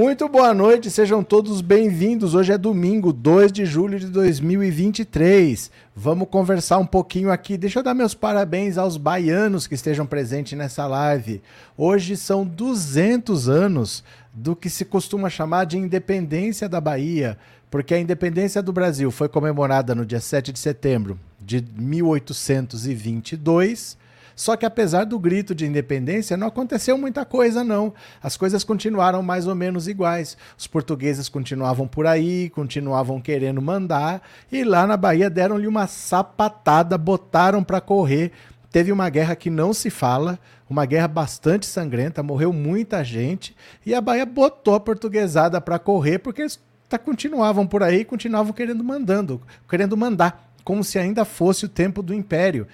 Muito boa noite, sejam todos bem-vindos. Hoje é domingo, 2 de julho de 2023. Vamos conversar um pouquinho aqui. Deixa eu dar meus parabéns aos baianos que estejam presentes nessa live. Hoje são 200 anos do que se costuma chamar de independência da Bahia, porque a independência do Brasil foi comemorada no dia 7 de setembro de 1822 só que apesar do grito de independência, não aconteceu muita coisa, não. As coisas continuaram mais ou menos iguais. Os portugueses continuavam por aí, continuavam querendo mandar, e lá na Bahia deram-lhe uma sapatada, botaram para correr. Teve uma guerra que não se fala, uma guerra bastante sangrenta, morreu muita gente, e a Bahia botou a portuguesada para correr porque eles continuavam por aí, continuavam querendo mandando, querendo mandar como se ainda fosse o tempo do Império.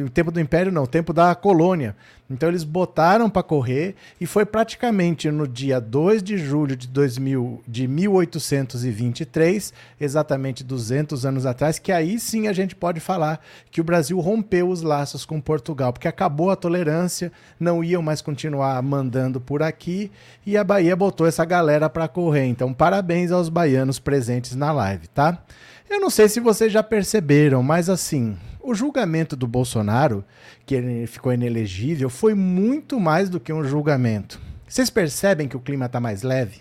o tempo do Império não, o tempo da colônia. Então eles botaram para correr e foi praticamente no dia 2 de julho de, 2000, de 1823, exatamente 200 anos atrás, que aí sim a gente pode falar que o Brasil rompeu os laços com Portugal, porque acabou a tolerância, não iam mais continuar mandando por aqui e a Bahia botou essa galera para correr. Então parabéns aos baianos presentes na live, tá? Eu não sei se vocês já perceberam, mas assim, o julgamento do Bolsonaro, que ele ficou inelegível, foi muito mais do que um julgamento. Vocês percebem que o clima está mais leve?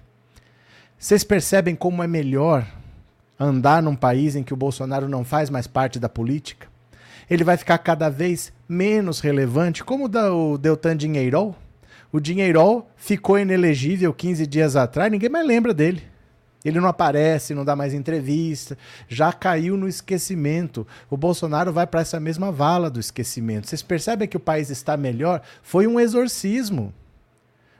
Vocês percebem como é melhor andar num país em que o Bolsonaro não faz mais parte da política? Ele vai ficar cada vez menos relevante, como o Deltan Dinheirol. O Dinheirol ficou inelegível 15 dias atrás, ninguém mais lembra dele. Ele não aparece, não dá mais entrevista, já caiu no esquecimento. O Bolsonaro vai para essa mesma vala do esquecimento. Vocês percebem que o país está melhor? Foi um exorcismo.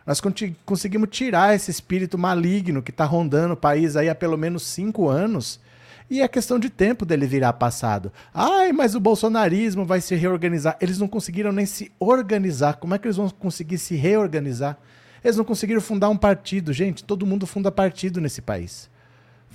Nós conseguimos tirar esse espírito maligno que está rondando o país aí há pelo menos cinco anos. E é questão de tempo dele virar passado. Ai, mas o bolsonarismo vai se reorganizar. Eles não conseguiram nem se organizar. Como é que eles vão conseguir se reorganizar? Eles não conseguiram fundar um partido. Gente, todo mundo funda partido nesse país.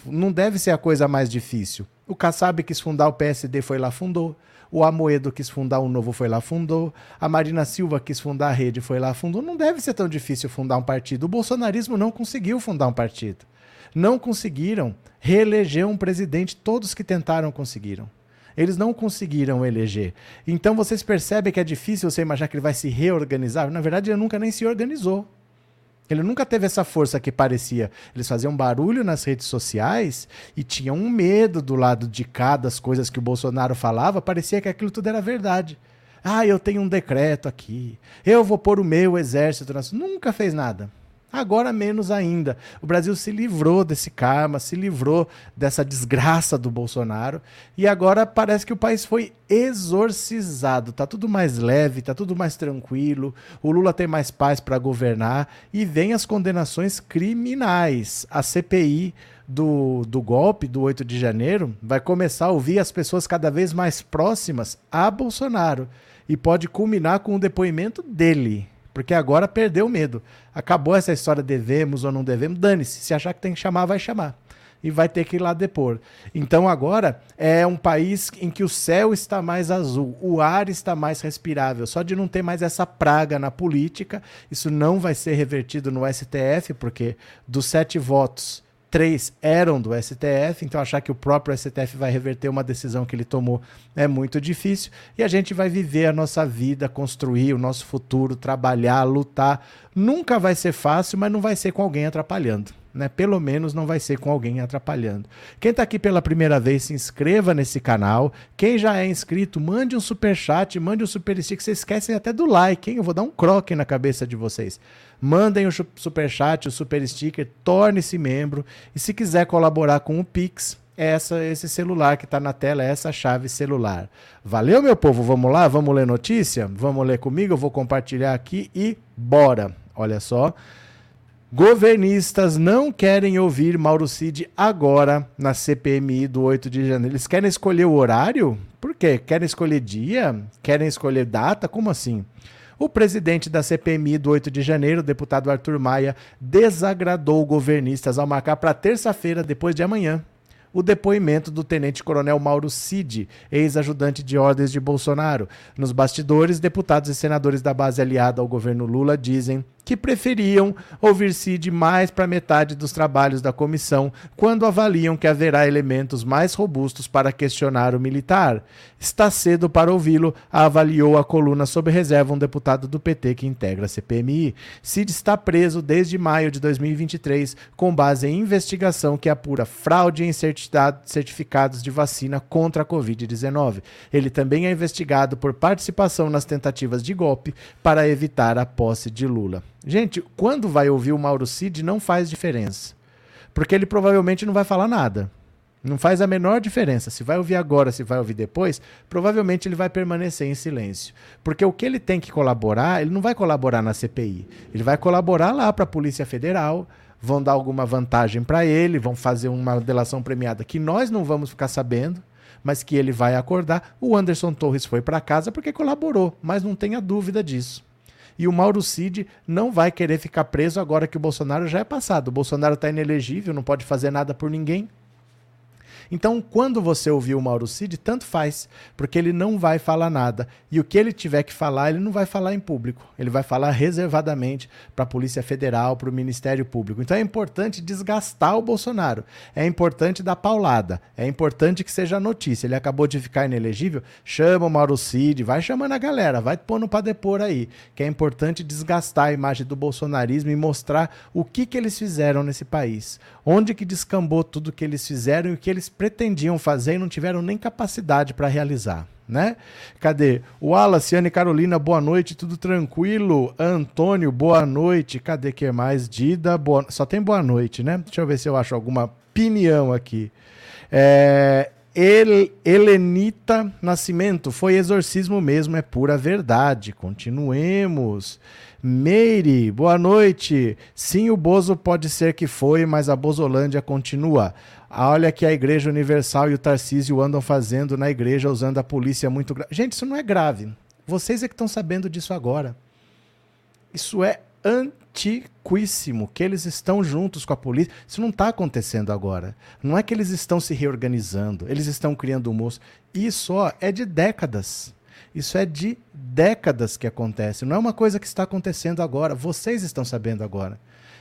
Não deve ser a coisa mais difícil. O Kassab quis fundar o PSD, foi lá, fundou. O Amoedo quis fundar o Novo, foi lá, fundou. A Marina Silva quis fundar a Rede, foi lá, fundou. Não deve ser tão difícil fundar um partido. O bolsonarismo não conseguiu fundar um partido. Não conseguiram reeleger um presidente. Todos que tentaram conseguiram. Eles não conseguiram eleger. Então vocês percebem que é difícil você imaginar que ele vai se reorganizar? Na verdade, ele nunca nem se organizou. Ele nunca teve essa força que parecia. Eles faziam barulho nas redes sociais e tinham um medo do lado de cá das coisas que o Bolsonaro falava, parecia que aquilo tudo era verdade. Ah, eu tenho um decreto aqui. Eu vou pôr o meu exército. Nunca fez nada. Agora menos ainda. O Brasil se livrou desse karma, se livrou dessa desgraça do Bolsonaro e agora parece que o país foi exorcizado. Tá tudo mais leve, tá tudo mais tranquilo. O Lula tem mais paz para governar e vem as condenações criminais. A CPI do, do golpe do 8 de janeiro vai começar a ouvir as pessoas cada vez mais próximas a Bolsonaro e pode culminar com o depoimento dele. Porque agora perdeu o medo. Acabou essa história devemos ou não devemos. Dane-se. Se achar que tem que chamar, vai chamar. E vai ter que ir lá depor. Então agora é um país em que o céu está mais azul, o ar está mais respirável. Só de não ter mais essa praga na política, isso não vai ser revertido no STF, porque dos sete votos três eram do STF, então achar que o próprio STF vai reverter uma decisão que ele tomou é muito difícil. E a gente vai viver a nossa vida, construir o nosso futuro, trabalhar, lutar. Nunca vai ser fácil, mas não vai ser com alguém atrapalhando. Né? Pelo menos não vai ser com alguém atrapalhando. Quem está aqui pela primeira vez, se inscreva nesse canal. Quem já é inscrito, mande um super chat, mande um super stick. Vocês esquecem até do like, hein? Eu vou dar um croque na cabeça de vocês. Mandem o super chat, o super sticker, torne-se membro. E se quiser colaborar com o Pix, é essa, esse celular que está na tela, é essa chave celular. Valeu, meu povo? Vamos lá? Vamos ler notícia? Vamos ler comigo? Eu vou compartilhar aqui e bora. Olha só. Governistas não querem ouvir Mauro Cid agora na CPMI do 8 de janeiro. Eles querem escolher o horário? Por quê? Querem escolher dia? Querem escolher data? Como assim? O presidente da CPMI do 8 de janeiro, deputado Arthur Maia, desagradou governistas ao marcar para terça-feira, depois de amanhã, o depoimento do tenente-coronel Mauro Cid, ex-ajudante de ordens de Bolsonaro. Nos bastidores, deputados e senadores da base aliada ao governo Lula dizem que preferiam ouvir Cid mais para metade dos trabalhos da comissão, quando avaliam que haverá elementos mais robustos para questionar o militar. Está cedo para ouvi-lo, avaliou a coluna sob reserva um deputado do PT que integra a CPMI. Cid está preso desde maio de 2023, com base em investigação que apura fraude em certificados de vacina contra a Covid-19. Ele também é investigado por participação nas tentativas de golpe para evitar a posse de Lula. Gente, quando vai ouvir o Mauro Cid, não faz diferença. Porque ele provavelmente não vai falar nada. Não faz a menor diferença. Se vai ouvir agora, se vai ouvir depois, provavelmente ele vai permanecer em silêncio. Porque o que ele tem que colaborar, ele não vai colaborar na CPI. Ele vai colaborar lá para a Polícia Federal, vão dar alguma vantagem para ele, vão fazer uma delação premiada que nós não vamos ficar sabendo, mas que ele vai acordar. O Anderson Torres foi para casa porque colaborou, mas não tenha dúvida disso. E o Mauro Cid não vai querer ficar preso agora que o Bolsonaro já é passado. O Bolsonaro está inelegível, não pode fazer nada por ninguém. Então, quando você ouvir o Mauro Cid, tanto faz, porque ele não vai falar nada. E o que ele tiver que falar, ele não vai falar em público. Ele vai falar reservadamente para a Polícia Federal, para o Ministério Público. Então é importante desgastar o Bolsonaro. É importante dar paulada. É importante que seja notícia. Ele acabou de ficar inelegível, chama o Mauro Cid, vai chamando a galera, vai pondo para depor aí. Que é importante desgastar a imagem do bolsonarismo e mostrar o que, que eles fizeram nesse país. Onde que descambou tudo que eles fizeram e o que eles pretendiam fazer e não tiveram nem capacidade para realizar. Né? Cadê? O Wallace, Carolina, boa noite, tudo tranquilo? Antônio, boa noite. Cadê que mais? Dida, boa... só tem boa noite, né? Deixa eu ver se eu acho alguma opinião aqui. É... El Helenita Nascimento, foi exorcismo mesmo, é pura verdade. Continuemos. Meire, boa noite. Sim, o Bozo pode ser que foi, mas a Bozolândia continua. Olha que a Igreja Universal e o Tarcísio andam fazendo na igreja usando a polícia muito grave. Gente, isso não é grave. Vocês é que estão sabendo disso agora. Isso é antiquíssimo, que eles estão juntos com a polícia. Isso não está acontecendo agora. Não é que eles estão se reorganizando, eles estão criando um moço. Isso ó, é de décadas. Isso é de décadas que acontece. Não é uma coisa que está acontecendo agora. Vocês estão sabendo agora.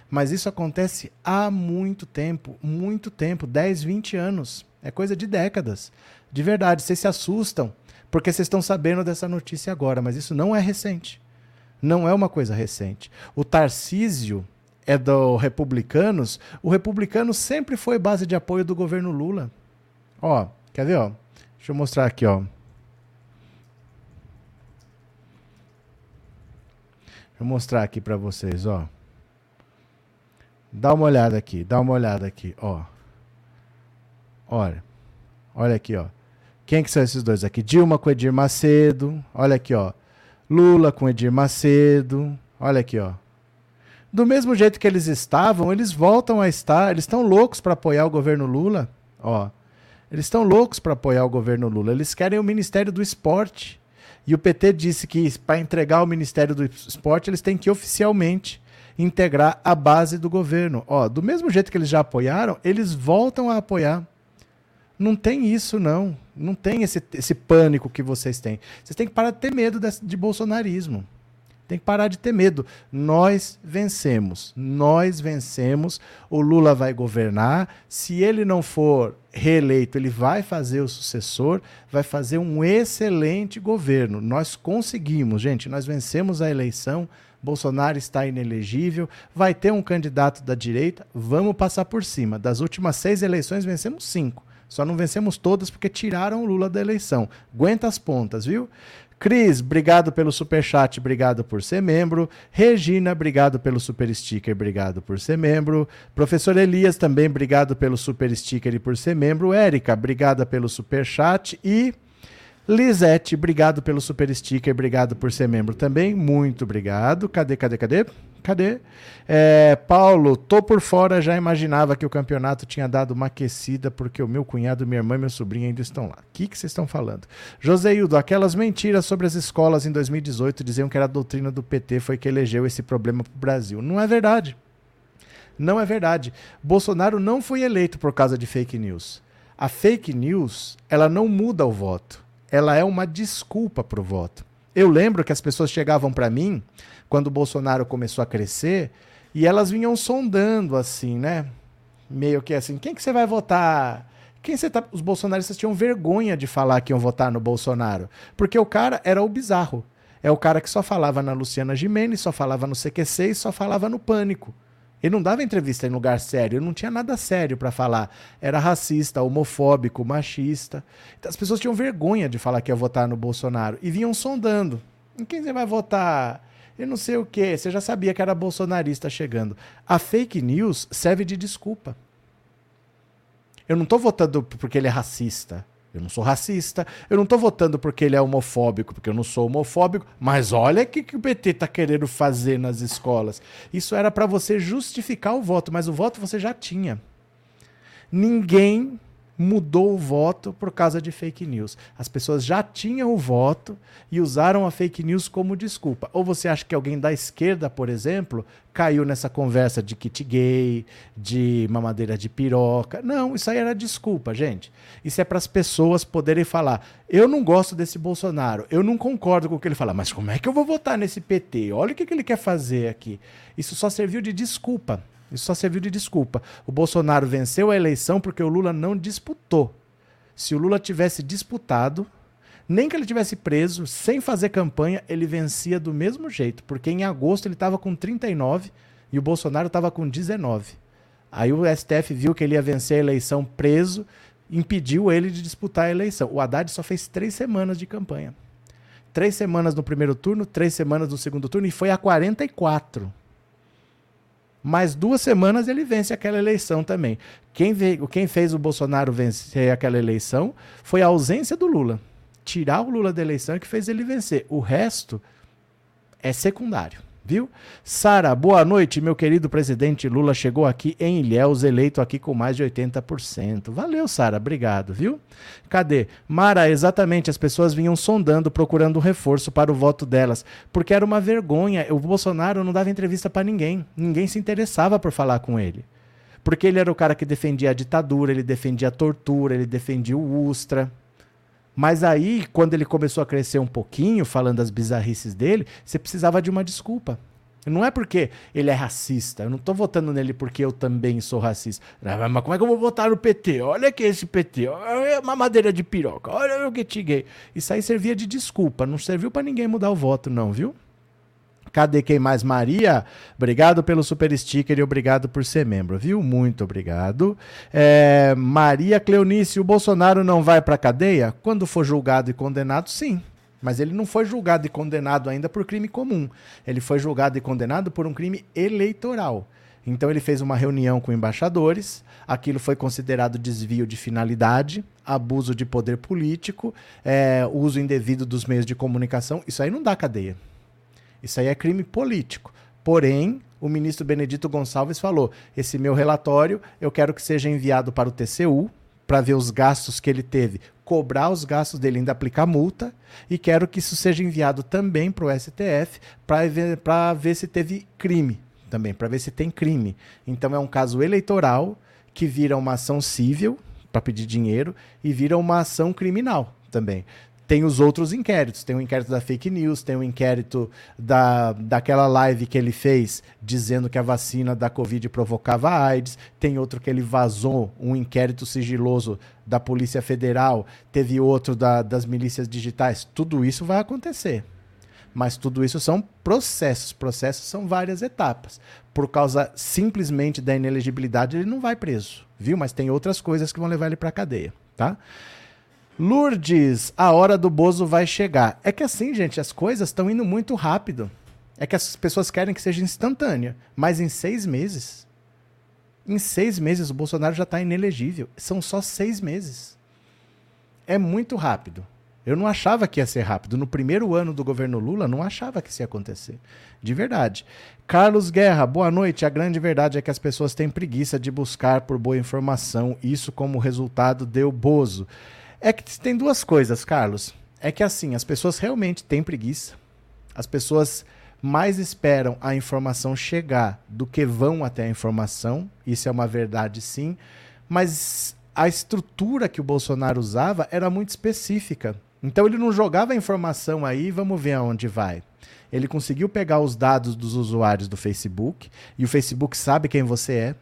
Mas isso acontece há muito tempo, muito tempo 10, 20 anos. É coisa de décadas. De verdade, vocês se assustam porque vocês estão sabendo dessa notícia agora, mas isso não é recente. Não é uma coisa recente. O Tarcísio é do Republicanos. O Republicano sempre foi base de apoio do governo Lula. Ó, quer ver, ó? Deixa eu mostrar aqui, ó. Eu mostrar aqui para vocês, ó. Dá uma olhada aqui, dá uma olhada aqui, ó. Olha. Olha aqui, ó. Quem que são esses dois aqui? Dilma com Edir Macedo. Olha aqui, ó. Lula com Edir Macedo. Olha aqui, ó. Do mesmo jeito que eles estavam, eles voltam a estar. Eles estão loucos para apoiar o governo Lula. Ó. Eles estão loucos para apoiar o governo Lula. Eles querem o Ministério do Esporte. E o PT disse que para entregar o Ministério do Esporte, eles têm que oficialmente integrar a base do governo. Ó, do mesmo jeito que eles já apoiaram, eles voltam a apoiar. Não tem isso, não. Não tem esse, esse pânico que vocês têm. Vocês têm que parar de ter medo de, bolsonarismo. Tem que parar de ter medo. Nós vencemos. Nós vencemos. O Lula vai governar. Se ele não for reeleito, ele vai fazer o sucessor, vai fazer um excelente governo. Nós conseguimos, gente. Nós vencemos a eleição Bolsonaro está inelegível, vai ter um candidato da direita, vamos passar por cima. Das últimas seis eleições, vencemos cinco. Só não vencemos todas porque tiraram o Lula da eleição. Aguenta as pontas, viu? Cris, obrigado pelo super chat, obrigado por ser membro. Regina, obrigado pelo super sticker, obrigado por ser membro. Professor Elias, também obrigado pelo super sticker e por ser membro. Érica, obrigada pelo super chat e Lisete, obrigado pelo super sticker, obrigado por ser membro também, muito obrigado. Cadê, cadê, cadê? Cadê? É, Paulo, tô por fora, já imaginava que o campeonato tinha dado uma aquecida porque o meu cunhado, minha irmã e meu sobrinho ainda estão lá. O que, vocês estão falando? Joseildo, aquelas mentiras sobre as escolas em 2018 diziam que era a doutrina do PT foi que elegeu esse problema para o Brasil. Não é verdade. Não é verdade. Bolsonaro não foi eleito por causa de fake news. A fake news, ela não muda o voto ela é uma desculpa para o voto. Eu lembro que as pessoas chegavam para mim quando o Bolsonaro começou a crescer e elas vinham sondando assim, né? Meio que assim, quem que você vai votar? Quem você tá... Os bolsonaristas tinham vergonha de falar que iam votar no Bolsonaro, porque o cara era o bizarro. É o cara que só falava na Luciana Gimenez, só falava no CQC e só falava no Pânico. Ele não dava entrevista em lugar sério, não tinha nada sério para falar. Era racista, homofóbico, machista. Então, as pessoas tinham vergonha de falar que ia votar no Bolsonaro e vinham sondando. Em quem você vai votar? Eu não sei o quê. Você já sabia que era bolsonarista chegando. A fake news serve de desculpa. Eu não estou votando porque ele é racista. Eu não sou racista, eu não estou votando porque ele é homofóbico, porque eu não sou homofóbico, mas olha o que, que o PT está querendo fazer nas escolas. Isso era para você justificar o voto, mas o voto você já tinha. Ninguém mudou o voto por causa de fake news. As pessoas já tinham o voto e usaram a fake news como desculpa. Ou você acha que alguém da esquerda, por exemplo, caiu nessa conversa de kit gay, de mamadeira de piroca? Não, isso aí era desculpa, gente. Isso é para as pessoas poderem falar: eu não gosto desse Bolsonaro, eu não concordo com o que ele fala, mas como é que eu vou votar nesse PT? Olha o que, que ele quer fazer aqui. Isso só serviu de desculpa. Isso só serviu de desculpa. O Bolsonaro venceu a eleição porque o Lula não disputou. Se o Lula tivesse disputado, nem que ele tivesse preso, sem fazer campanha, ele vencia do mesmo jeito, porque em agosto ele estava com 39 e o Bolsonaro estava com 19. Aí o STF viu que ele ia vencer a eleição preso, impediu ele de disputar a eleição. O Haddad só fez três semanas de campanha. Três semanas no primeiro turno, três semanas no segundo turno e foi a 44 mais duas semanas ele vence aquela eleição também. Quem, veio, quem fez o Bolsonaro vencer aquela eleição foi a ausência do Lula. Tirar o Lula da eleição é que fez ele vencer. O resto é secundário viu? Sara, boa noite, meu querido presidente Lula chegou aqui em Ilhéus, eleito aqui com mais de 80%. Valeu, Sara, obrigado, viu? Cadê? Mara, exatamente, as pessoas vinham sondando, procurando reforço para o voto delas, porque era uma vergonha. O Bolsonaro não dava entrevista para ninguém, ninguém se interessava por falar com ele. Porque ele era o cara que defendia a ditadura, ele defendia a tortura, ele defendia o Ustra. Mas aí, quando ele começou a crescer um pouquinho, falando das bizarrices dele, você precisava de uma desculpa. Não é porque ele é racista. Eu não estou votando nele porque eu também sou racista. Mas como é que eu vou votar no PT? Olha que esse PT. Olha uma madeira de piroca. Olha o que gay. Isso aí servia de desculpa. Não serviu para ninguém mudar o voto, não, viu? Cadê quem mais? Maria, obrigado pelo super sticker e obrigado por ser membro, viu? Muito obrigado. É, Maria Cleonice, o Bolsonaro não vai para cadeia? Quando for julgado e condenado, sim. Mas ele não foi julgado e condenado ainda por crime comum. Ele foi julgado e condenado por um crime eleitoral. Então ele fez uma reunião com embaixadores, aquilo foi considerado desvio de finalidade, abuso de poder político, é, uso indevido dos meios de comunicação. Isso aí não dá cadeia. Isso aí é crime político. Porém, o ministro Benedito Gonçalves falou: esse meu relatório eu quero que seja enviado para o TCU para ver os gastos que ele teve, cobrar os gastos dele, ainda aplicar multa, e quero que isso seja enviado também para o STF para ver, ver se teve crime também, para ver se tem crime. Então é um caso eleitoral que vira uma ação civil para pedir dinheiro e vira uma ação criminal também tem os outros inquéritos. Tem o inquérito da fake news, tem o inquérito da, daquela live que ele fez dizendo que a vacina da Covid provocava AIDS. Tem outro que ele vazou um inquérito sigiloso da Polícia Federal. Teve outro da, das milícias digitais. Tudo isso vai acontecer. Mas tudo isso são processos. Processos são várias etapas. Por causa simplesmente da inelegibilidade, ele não vai preso, viu? Mas tem outras coisas que vão levar ele para cadeia, tá? Lourdes, a hora do Bozo vai chegar. É que assim, gente, as coisas estão indo muito rápido. É que as pessoas querem que seja instantânea. Mas em seis meses. Em seis meses o Bolsonaro já está inelegível. São só seis meses. É muito rápido. Eu não achava que ia ser rápido. No primeiro ano do governo Lula, não achava que isso ia acontecer. De verdade. Carlos Guerra, boa noite. A grande verdade é que as pessoas têm preguiça de buscar por boa informação. Isso, como resultado, deu Bozo. É que tem duas coisas, Carlos. É que assim, as pessoas realmente têm preguiça. As pessoas mais esperam a informação chegar do que vão até a informação. Isso é uma verdade, sim. Mas a estrutura que o Bolsonaro usava era muito específica. Então ele não jogava a informação aí, vamos ver aonde vai. Ele conseguiu pegar os dados dos usuários do Facebook, e o Facebook sabe quem você é,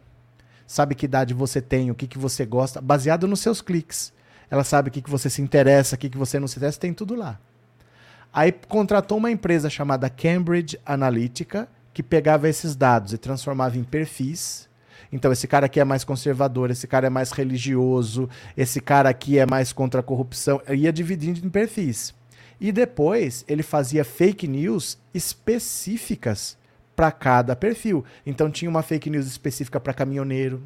sabe que idade você tem, o que, que você gosta, baseado nos seus cliques. Ela sabe o que, que você se interessa, o que, que você não se interessa, tem tudo lá. Aí contratou uma empresa chamada Cambridge Analytica, que pegava esses dados e transformava em perfis. Então, esse cara aqui é mais conservador, esse cara é mais religioso, esse cara aqui é mais contra a corrupção. ia dividindo em perfis. E depois ele fazia fake news específicas para cada perfil. Então tinha uma fake news específica para caminhoneiro,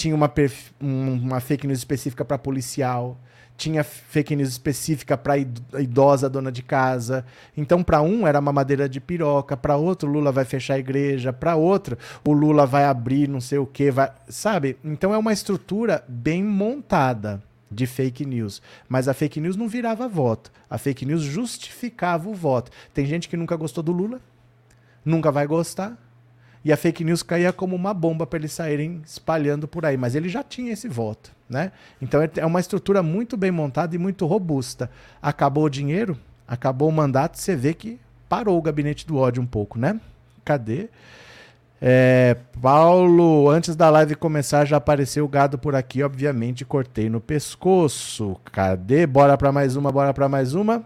tinha uma, uma fake news específica para policial, tinha fake news específica para idosa dona de casa. Então, para um era uma madeira de piroca, para outro Lula vai fechar a igreja, para outro o Lula vai abrir não sei o que, vai, sabe? Então é uma estrutura bem montada de fake news. Mas a fake news não virava voto. A fake news justificava o voto. Tem gente que nunca gostou do Lula, nunca vai gostar. E a fake news caía como uma bomba para eles saírem espalhando por aí. Mas ele já tinha esse voto. Né? Então é uma estrutura muito bem montada e muito robusta. Acabou o dinheiro, acabou o mandato, você vê que parou o gabinete do ódio um pouco, né? Cadê? É, Paulo, antes da live começar, já apareceu o gado por aqui, obviamente, cortei no pescoço. Cadê? Bora para mais uma, bora para mais uma.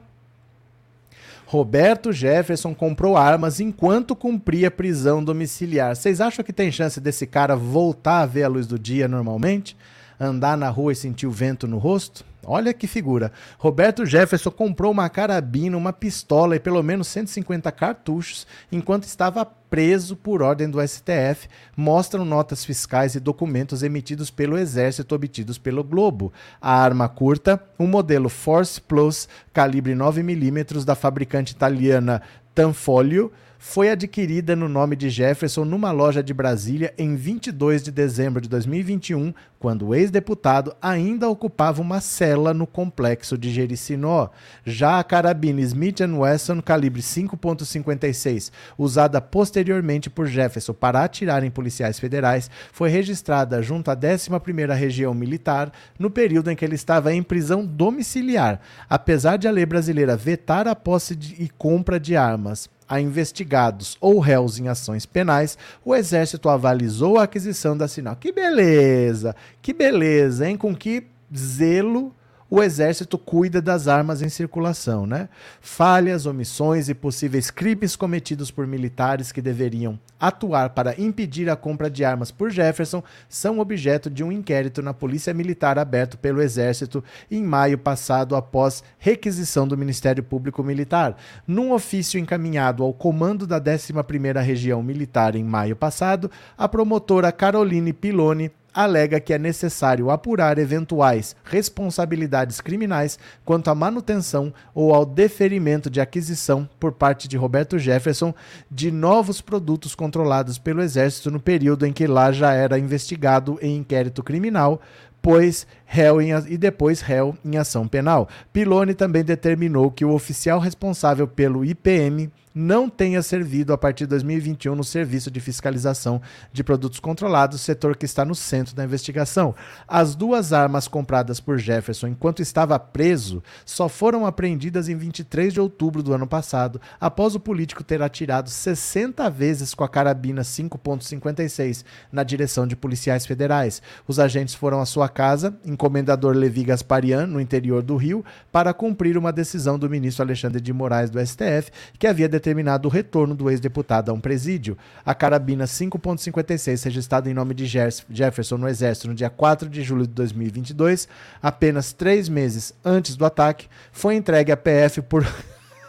Roberto Jefferson comprou armas enquanto cumpria prisão domiciliar. Vocês acham que tem chance desse cara voltar a ver a luz do dia normalmente? Andar na rua e sentir o vento no rosto? Olha que figura. Roberto Jefferson comprou uma carabina, uma pistola e pelo menos 150 cartuchos enquanto estava preso por ordem do STF, mostram notas fiscais e documentos emitidos pelo Exército obtidos pelo Globo. A arma curta, um modelo Force Plus calibre 9mm da fabricante italiana Tanfoglio, foi adquirida no nome de Jefferson numa loja de Brasília em 22 de dezembro de 2021, quando o ex-deputado ainda ocupava uma cela no complexo de Jericinó. Já a carabina Smith Wesson calibre 5.56, usada posteriormente por Jefferson para atirar em policiais federais, foi registrada junto à 11ª Região Militar no período em que ele estava em prisão domiciliar, apesar de a lei brasileira vetar a posse de, e compra de armas a investigados ou réus em ações penais, o Exército avalizou a aquisição da sinal. Que beleza! Que beleza, hein? Com que zelo o exército cuida das armas em circulação, né? Falhas, omissões e possíveis crimes cometidos por militares que deveriam atuar para impedir a compra de armas por Jefferson são objeto de um inquérito na Polícia Militar aberto pelo Exército em maio passado após requisição do Ministério Público Militar. Num ofício encaminhado ao comando da 11ª Região Militar em maio passado, a promotora Caroline Piloni alega que é necessário apurar eventuais responsabilidades criminais quanto à manutenção ou ao deferimento de aquisição por parte de Roberto Jefferson de novos produtos controlados pelo Exército no período em que lá já era investigado em inquérito criminal pois réu em, e depois réu em ação penal. Piloni também determinou que o oficial responsável pelo IPM não tenha servido a partir de 2021 no Serviço de Fiscalização de Produtos Controlados, setor que está no centro da investigação. As duas armas compradas por Jefferson enquanto estava preso só foram apreendidas em 23 de outubro do ano passado, após o político ter atirado 60 vezes com a carabina 5.56 na direção de policiais federais. Os agentes foram à sua casa, encomendador Levi Gasparian, no interior do Rio, para cumprir uma decisão do ministro Alexandre de Moraes do STF, que havia determinado o retorno do ex-deputado a um presídio. A carabina 5.56, registrada em nome de Jefferson no Exército no dia 4 de julho de 2022, apenas três meses antes do ataque, foi entregue à PF por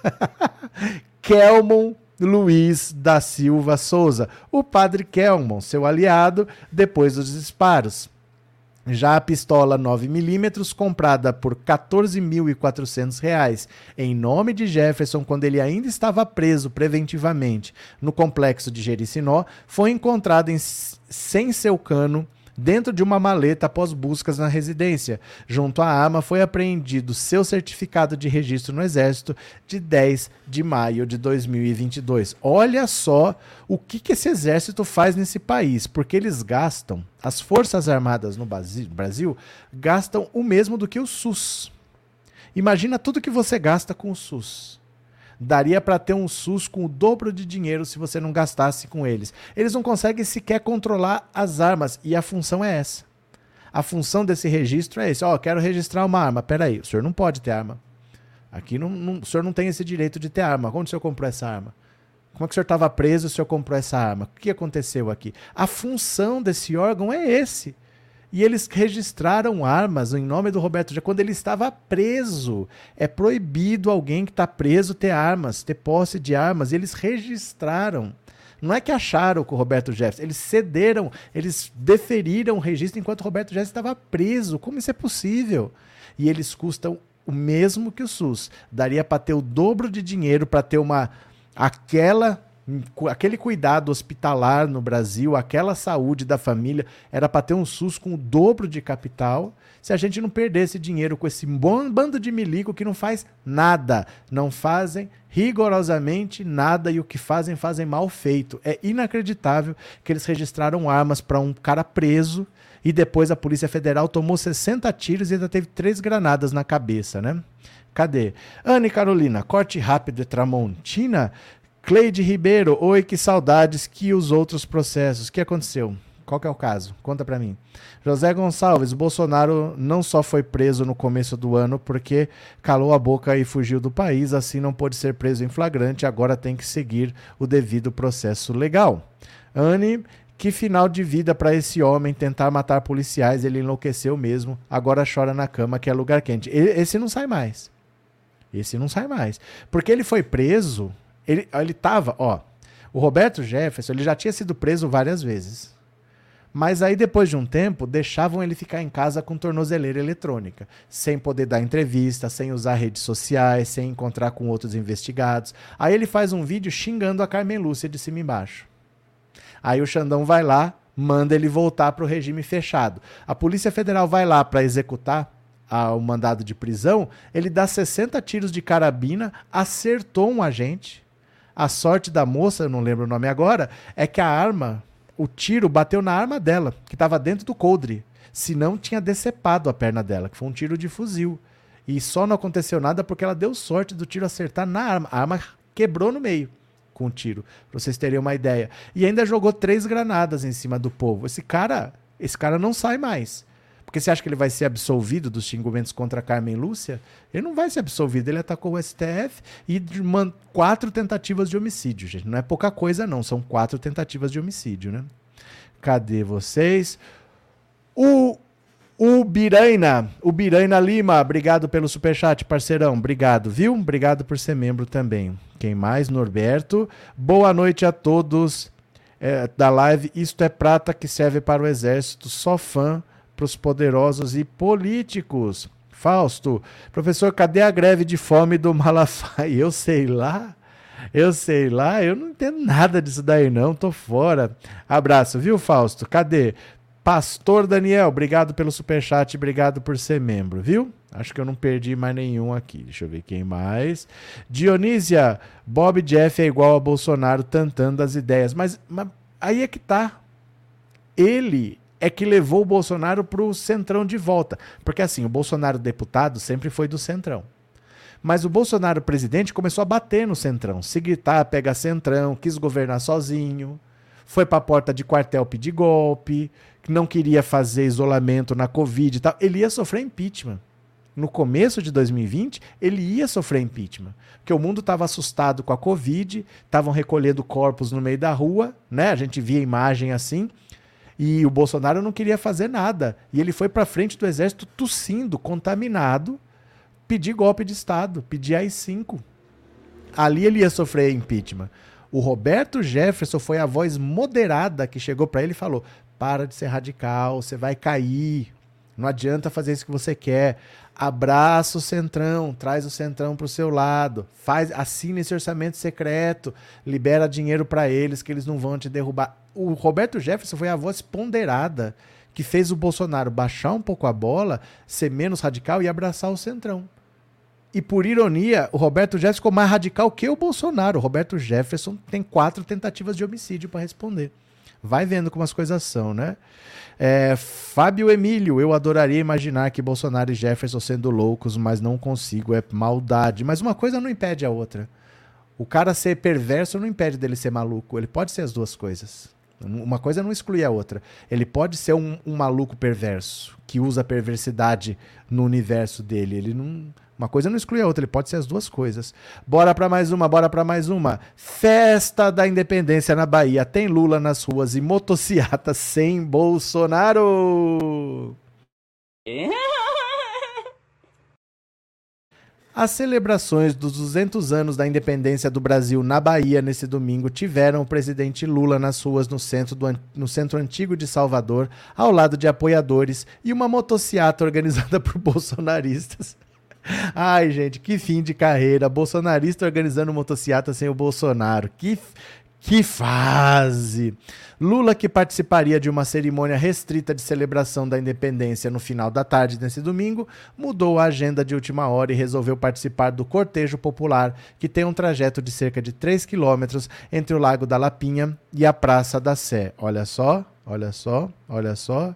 Kelmon Luiz da Silva Souza, o padre Kelmon, seu aliado, depois dos disparos. Já a pistola 9mm, comprada por R$ 14.400 em nome de Jefferson quando ele ainda estava preso preventivamente no complexo de Jericinó, foi encontrada em, sem seu cano dentro de uma maleta após buscas na residência. Junto à arma foi apreendido seu certificado de registro no Exército de 10 de maio de 2022. Olha só o que, que esse exército faz nesse país, porque eles gastam, as Forças Armadas no Brasil gastam o mesmo do que o SUS. Imagina tudo que você gasta com o SUS. Daria para ter um SUS com o dobro de dinheiro se você não gastasse com eles. Eles não conseguem sequer controlar as armas e a função é essa. A função desse registro é esse. Ó, oh, quero registrar uma arma. Peraí, o senhor não pode ter arma. Aqui não, não, o senhor não tem esse direito de ter arma. Onde o senhor comprou essa arma? Como é que o senhor estava preso e o senhor comprou essa arma? O que aconteceu aqui? A função desse órgão é esse. E eles registraram armas em nome do Roberto Jefferson quando ele estava preso. É proibido alguém que está preso ter armas, ter posse de armas. E eles registraram. Não é que acharam com o Roberto Jefferson, eles cederam, eles deferiram o registro enquanto o Roberto Jefferson estava preso. Como isso é possível? E eles custam o mesmo que o SUS. Daria para ter o dobro de dinheiro para ter uma aquela aquele cuidado hospitalar no Brasil, aquela saúde da família, era para ter um SUS com o dobro de capital, se a gente não perdesse dinheiro com esse bom bando de milico que não faz nada, não fazem rigorosamente nada e o que fazem, fazem mal feito. É inacreditável que eles registraram armas para um cara preso e depois a Polícia Federal tomou 60 tiros e ainda teve três granadas na cabeça, né? Cadê? Anne Carolina, corte rápido e Tramontina. Cleide Ribeiro, oi, que saudades que os outros processos. O que aconteceu? Qual que é o caso? Conta para mim. José Gonçalves, Bolsonaro não só foi preso no começo do ano porque calou a boca e fugiu do país, assim não pôde ser preso em flagrante, agora tem que seguir o devido processo legal. Anne, que final de vida para esse homem tentar matar policiais, ele enlouqueceu mesmo, agora chora na cama que é lugar quente. Esse não sai mais. Esse não sai mais. Porque ele foi preso ele, ele tava, ó. O Roberto Jefferson, ele já tinha sido preso várias vezes. Mas aí, depois de um tempo, deixavam ele ficar em casa com tornozeleira eletrônica, sem poder dar entrevista, sem usar redes sociais, sem encontrar com outros investigados. Aí ele faz um vídeo xingando a Carmen Lúcia de cima e embaixo. Aí o Xandão vai lá, manda ele voltar para o regime fechado. A Polícia Federal vai lá para executar o mandado de prisão, ele dá 60 tiros de carabina, acertou um agente a sorte da moça, eu não lembro o nome agora, é que a arma, o tiro bateu na arma dela, que estava dentro do coldre. Senão tinha decepado a perna dela, que foi um tiro de fuzil. E só não aconteceu nada porque ela deu sorte do tiro acertar na arma. A arma quebrou no meio com o tiro, pra vocês terem uma ideia. E ainda jogou três granadas em cima do povo. Esse cara, esse cara não sai mais. Porque você acha que ele vai ser absolvido dos xingamentos contra Carmen Lúcia? Ele não vai ser absolvido. Ele atacou o STF e quatro tentativas de homicídio, gente. Não é pouca coisa, não. São quatro tentativas de homicídio, né? Cadê vocês? O o Biraina, o Biraina Lima, obrigado pelo superchat, parceirão. Obrigado, viu? Obrigado por ser membro também. Quem mais? Norberto. Boa noite a todos é, da live. Isto é prata que serve para o exército. Só fã para os poderosos e políticos. Fausto, professor, cadê a greve de fome do Malafaia? Eu sei lá. Eu sei lá, eu não entendo nada disso daí não, tô fora. Abraço, viu, Fausto? Cadê? Pastor Daniel, obrigado pelo superchat, obrigado por ser membro, viu? Acho que eu não perdi mais nenhum aqui. Deixa eu ver quem mais. Dionísia, Bob Jeff é igual a Bolsonaro tantando as ideias. Mas, mas aí é que tá. Ele é que levou o Bolsonaro para o centrão de volta. Porque assim, o Bolsonaro deputado sempre foi do centrão. Mas o Bolsonaro presidente começou a bater no centrão. Se gritar, pega centrão, quis governar sozinho, foi para a porta de quartel pedir golpe, não queria fazer isolamento na Covid e tal. Ele ia sofrer impeachment. No começo de 2020, ele ia sofrer impeachment. Porque o mundo estava assustado com a Covid, estavam recolhendo corpos no meio da rua, né? A gente via imagem assim. E o Bolsonaro não queria fazer nada. E ele foi para frente do exército tossindo, contaminado, pedir golpe de Estado, pedir AI-5. Ali ele ia sofrer impeachment. O Roberto Jefferson foi a voz moderada que chegou para ele e falou: para de ser radical, você vai cair. Não adianta fazer isso que você quer. Abraça o Centrão, traz o Centrão para o seu lado, faz, assina esse orçamento secreto, libera dinheiro para eles que eles não vão te derrubar. O Roberto Jefferson foi a voz ponderada que fez o Bolsonaro baixar um pouco a bola, ser menos radical e abraçar o Centrão. E por ironia, o Roberto Jefferson ficou mais radical que o Bolsonaro. O Roberto Jefferson tem quatro tentativas de homicídio para responder. Vai vendo como as coisas são, né? É, Fábio Emílio, eu adoraria imaginar que Bolsonaro e Jefferson sendo loucos, mas não consigo, é maldade. Mas uma coisa não impede a outra. O cara ser perverso não impede dele ser maluco. Ele pode ser as duas coisas. Uma coisa não exclui a outra. Ele pode ser um, um maluco perverso, que usa a perversidade no universo dele. Ele não. Uma coisa não exclui a outra, ele pode ser as duas coisas. Bora para mais uma, bora para mais uma. Festa da Independência na Bahia. Tem Lula nas ruas e motociata sem Bolsonaro. As celebrações dos 200 anos da independência do Brasil na Bahia nesse domingo tiveram o presidente Lula nas ruas no centro, do, no centro antigo de Salvador, ao lado de apoiadores e uma motociata organizada por bolsonaristas. Ai, gente, que fim de carreira. Bolsonarista organizando motociata sem o Bolsonaro. Que, que fase! Lula, que participaria de uma cerimônia restrita de celebração da independência no final da tarde desse domingo, mudou a agenda de última hora e resolveu participar do cortejo popular, que tem um trajeto de cerca de 3 quilômetros entre o Lago da Lapinha e a Praça da Sé. Olha só, olha só, olha só.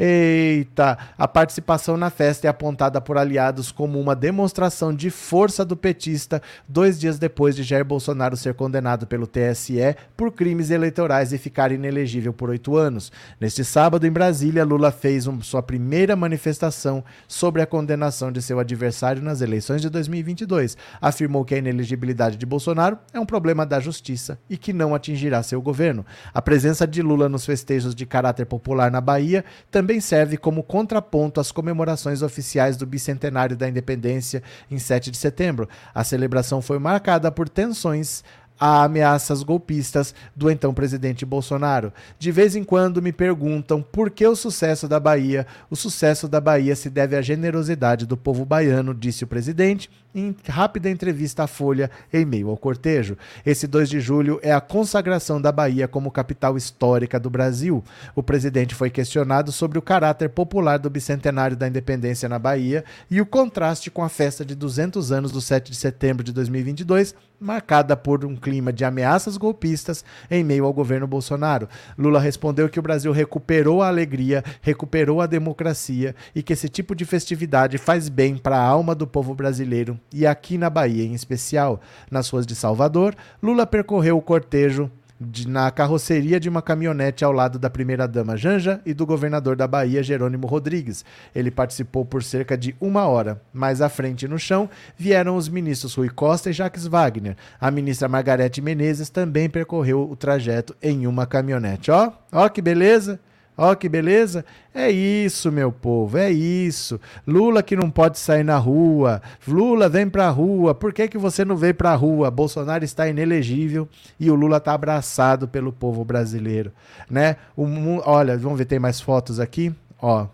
Eita! A participação na festa é apontada por aliados como uma demonstração de força do petista dois dias depois de Jair Bolsonaro ser condenado pelo TSE por crimes eleitorais e ficar inelegível por oito anos. Neste sábado, em Brasília, Lula fez um, sua primeira manifestação sobre a condenação de seu adversário nas eleições de 2022. Afirmou que a inelegibilidade de Bolsonaro é um problema da justiça e que não atingirá seu governo. A presença de Lula nos festejos de caráter popular na Bahia também também serve como contraponto às comemorações oficiais do bicentenário da independência em 7 de setembro. A celebração foi marcada por tensões a ameaças golpistas do então presidente Bolsonaro. De vez em quando me perguntam por que o sucesso da Bahia. O sucesso da Bahia se deve à generosidade do povo baiano, disse o presidente em rápida entrevista à Folha em meio ao cortejo. Esse 2 de julho é a consagração da Bahia como capital histórica do Brasil. O presidente foi questionado sobre o caráter popular do bicentenário da independência na Bahia e o contraste com a festa de 200 anos do 7 de setembro de 2022 marcada por um clima de ameaças golpistas em meio ao governo Bolsonaro. Lula respondeu que o Brasil recuperou a alegria, recuperou a democracia e que esse tipo de festividade faz bem para a alma do povo brasileiro e aqui na Bahia em especial. Nas ruas de Salvador, Lula percorreu o cortejo de, na carroceria de uma caminhonete ao lado da primeira-dama Janja e do governador da Bahia, Jerônimo Rodrigues. Ele participou por cerca de uma hora. Mais à frente, no chão, vieram os ministros Rui Costa e Jacques Wagner. A ministra Margarete Menezes também percorreu o trajeto em uma caminhonete. Ó, ó que beleza! Ó, que beleza. É isso, meu povo, é isso. Lula que não pode sair na rua. Lula vem pra rua. Por que, que você não veio pra rua? Bolsonaro está inelegível e o Lula está abraçado pelo povo brasileiro, né? O, olha, vamos ver, tem mais fotos aqui? Ó,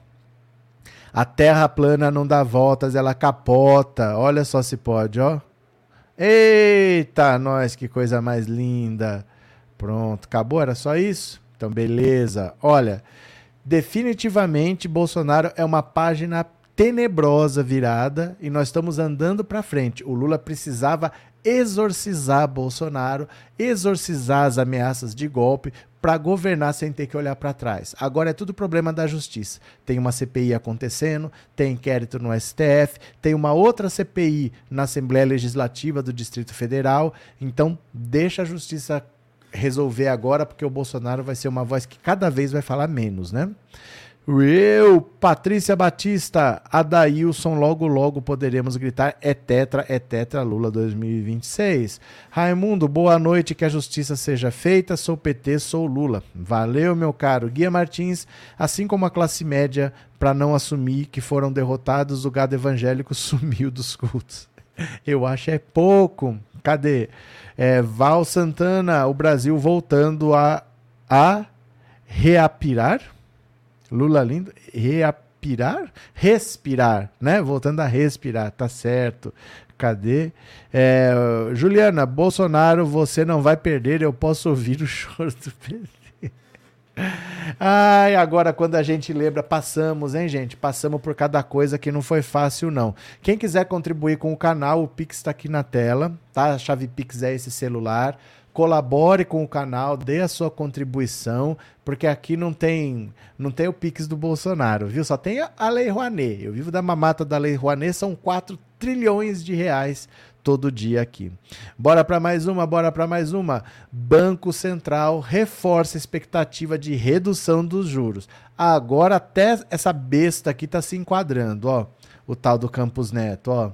a terra plana não dá voltas, ela capota. Olha só se pode, ó. Eita, nós, que coisa mais linda. Pronto, acabou? Era só isso? Então, beleza. Olha, definitivamente Bolsonaro é uma página tenebrosa virada e nós estamos andando para frente. O Lula precisava exorcizar Bolsonaro, exorcizar as ameaças de golpe para governar sem ter que olhar para trás. Agora é tudo problema da justiça. Tem uma CPI acontecendo, tem inquérito no STF, tem uma outra CPI na Assembleia Legislativa do Distrito Federal. Então, deixa a justiça resolver agora, porque o Bolsonaro vai ser uma voz que cada vez vai falar menos, né? Eu, Patrícia Batista, Adailson, logo logo poderemos gritar é tetra, é tetra Lula 2026. Raimundo, boa noite, que a justiça seja feita, sou PT, sou Lula. Valeu, meu caro. Guia Martins, assim como a classe média, para não assumir que foram derrotados, o gado evangélico sumiu dos cultos. Eu acho é pouco. Cadê? É, Val Santana, o Brasil voltando a, a reapirar. Lula lindo. Reapirar? Respirar, né? Voltando a respirar, tá certo. Cadê? É, Juliana, Bolsonaro, você não vai perder, eu posso ouvir o choro do PT. Ai, agora quando a gente lembra, passamos, hein, gente? Passamos por cada coisa que não foi fácil, não. Quem quiser contribuir com o canal, o Pix está aqui na tela, tá? A chave Pix é esse celular. colabore com o canal, dê a sua contribuição, porque aqui não tem não tem o Pix do Bolsonaro, viu? Só tem a Lei Rouanet. Eu vivo da mamata da Lei Rouanet, são 4 trilhões de reais todo dia aqui. Bora para mais uma, bora para mais uma. Banco Central reforça a expectativa de redução dos juros. Agora até essa besta aqui tá se enquadrando, ó. O tal do Campos Neto, ó.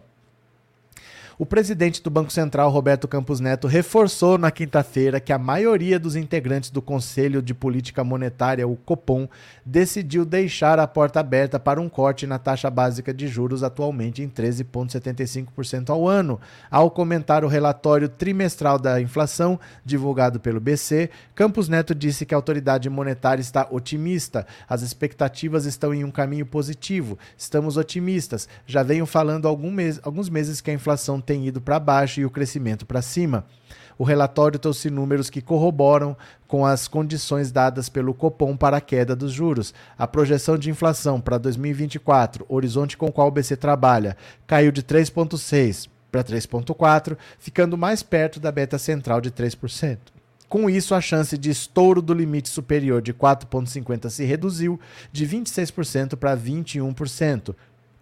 O presidente do Banco Central, Roberto Campos Neto, reforçou na quinta-feira que a maioria dos integrantes do Conselho de Política Monetária, o Copom, decidiu deixar a porta aberta para um corte na taxa básica de juros, atualmente em 13,75% ao ano. Ao comentar o relatório trimestral da inflação, divulgado pelo BC, Campos Neto disse que a autoridade monetária está otimista. As expectativas estão em um caminho positivo. Estamos otimistas. Já venho falando algum alguns meses que a inflação tem ido para baixo e o crescimento para cima. O relatório trouxe números que corroboram com as condições dadas pelo Copom para a queda dos juros. A projeção de inflação para 2024, horizonte com o qual o BC trabalha, caiu de 3,6% para 3,4%, ficando mais perto da meta central de 3%. Com isso, a chance de estouro do limite superior de 4,50 se reduziu de 26% para 21%,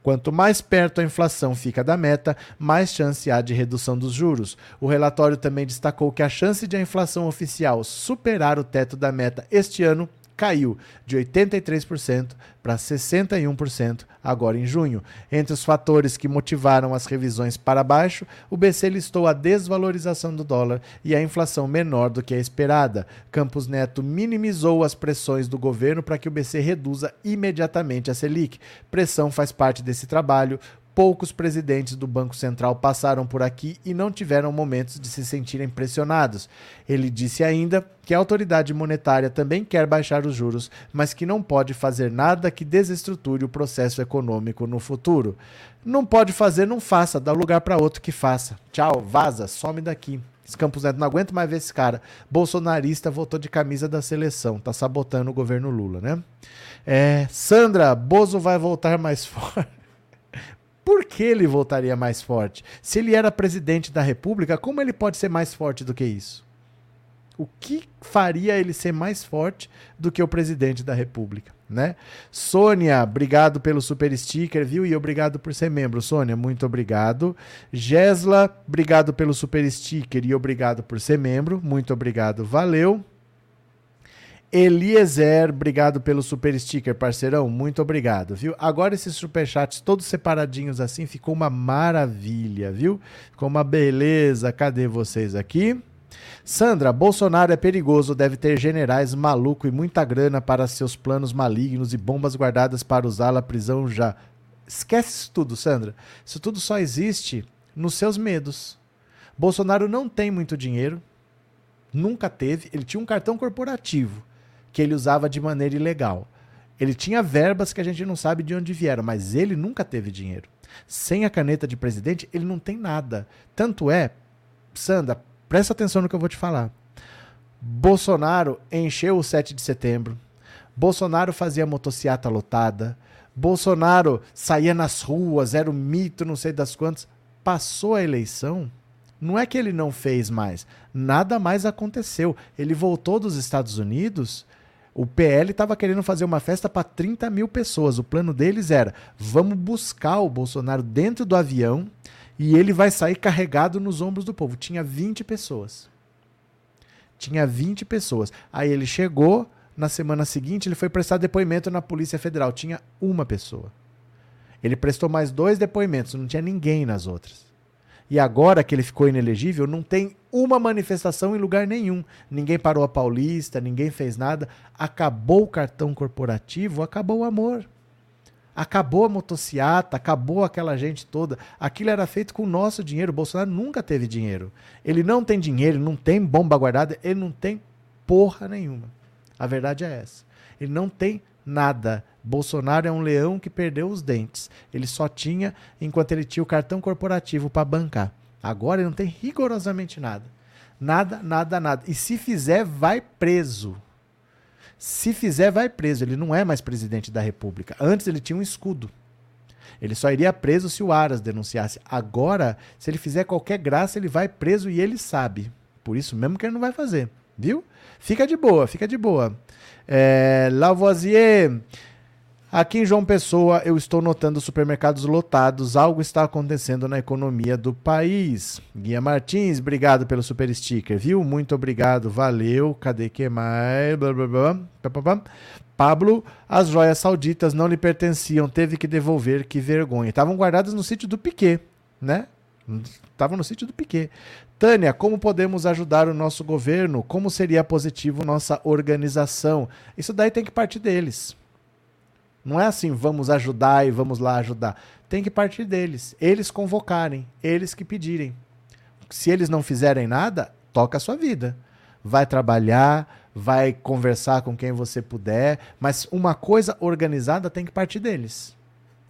Quanto mais perto a inflação fica da meta, mais chance há de redução dos juros. O relatório também destacou que a chance de a inflação oficial superar o teto da meta este ano caiu de 83% para 61% agora em junho. Entre os fatores que motivaram as revisões para baixo, o BC listou a desvalorização do dólar e a inflação menor do que a esperada. Campos Neto minimizou as pressões do governo para que o BC reduza imediatamente a Selic. Pressão faz parte desse trabalho poucos presidentes do Banco Central passaram por aqui e não tiveram momentos de se sentirem pressionados. Ele disse ainda que a autoridade monetária também quer baixar os juros, mas que não pode fazer nada que desestruture o processo econômico no futuro. Não pode fazer, não faça, dá lugar para outro que faça. Tchau, vaza, some daqui. Campos Neto, não aguento mais ver esse cara. Bolsonarista voltou de camisa da seleção, tá sabotando o governo Lula, né? É, Sandra, Bozo vai voltar mais forte por que ele voltaria mais forte? Se ele era presidente da República, como ele pode ser mais forte do que isso? O que faria ele ser mais forte do que o presidente da República, né? Sônia, obrigado pelo super sticker, viu? E obrigado por ser membro, Sônia, muito obrigado. Gesla, obrigado pelo super sticker e obrigado por ser membro, muito obrigado, valeu. Eliezer, obrigado pelo super sticker, parceirão. Muito obrigado, viu? Agora esses superchats todos separadinhos assim, ficou uma maravilha, viu? Ficou uma beleza. Cadê vocês aqui? Sandra, Bolsonaro é perigoso, deve ter generais maluco e muita grana para seus planos malignos e bombas guardadas para usá-la prisão já. Esquece isso tudo, Sandra. Isso tudo só existe nos seus medos. Bolsonaro não tem muito dinheiro, nunca teve. Ele tinha um cartão corporativo que ele usava de maneira ilegal. Ele tinha verbas que a gente não sabe de onde vieram, mas ele nunca teve dinheiro. Sem a caneta de presidente, ele não tem nada. Tanto é, Sandra, presta atenção no que eu vou te falar. Bolsonaro encheu o 7 de setembro. Bolsonaro fazia motociata lotada. Bolsonaro saía nas ruas, era o mito, não sei das quantas. Passou a eleição, não é que ele não fez mais. Nada mais aconteceu. Ele voltou dos Estados Unidos o PL estava querendo fazer uma festa para 30 mil pessoas. O plano deles era: vamos buscar o Bolsonaro dentro do avião e ele vai sair carregado nos ombros do povo. Tinha 20 pessoas. Tinha 20 pessoas. Aí ele chegou, na semana seguinte, ele foi prestar depoimento na Polícia Federal. Tinha uma pessoa. Ele prestou mais dois depoimentos, não tinha ninguém nas outras. E agora que ele ficou inelegível, não tem uma manifestação em lugar nenhum. Ninguém parou a Paulista, ninguém fez nada. Acabou o cartão corporativo, acabou o amor. Acabou a motociata, acabou aquela gente toda. Aquilo era feito com o nosso dinheiro. O Bolsonaro nunca teve dinheiro. Ele não tem dinheiro, não tem bomba guardada, ele não tem porra nenhuma. A verdade é essa. Ele não tem nada. Bolsonaro é um leão que perdeu os dentes. Ele só tinha enquanto ele tinha o cartão corporativo para bancar. Agora ele não tem rigorosamente nada. Nada, nada, nada. E se fizer, vai preso. Se fizer, vai preso. Ele não é mais presidente da República. Antes ele tinha um escudo. Ele só iria preso se o Aras denunciasse. Agora, se ele fizer qualquer graça, ele vai preso e ele sabe. Por isso mesmo que ele não vai fazer, viu? Fica de boa, fica de boa. É, Lavoisier, aqui em João Pessoa eu estou notando supermercados lotados. Algo está acontecendo na economia do país. Guia Martins, obrigado pelo super sticker, viu? Muito obrigado, valeu. Cadê que mais? Blá, blá, blá. Pablo, as joias sauditas não lhe pertenciam, teve que devolver, que vergonha. Estavam guardadas no sítio do Piquet, né? Estavam no sítio do Piquet. Tânia, como podemos ajudar o nosso governo? Como seria positivo nossa organização? Isso daí tem que partir deles. Não é assim, vamos ajudar e vamos lá ajudar. Tem que partir deles. Eles convocarem, eles que pedirem. Se eles não fizerem nada, toca a sua vida. Vai trabalhar, vai conversar com quem você puder, mas uma coisa organizada tem que partir deles.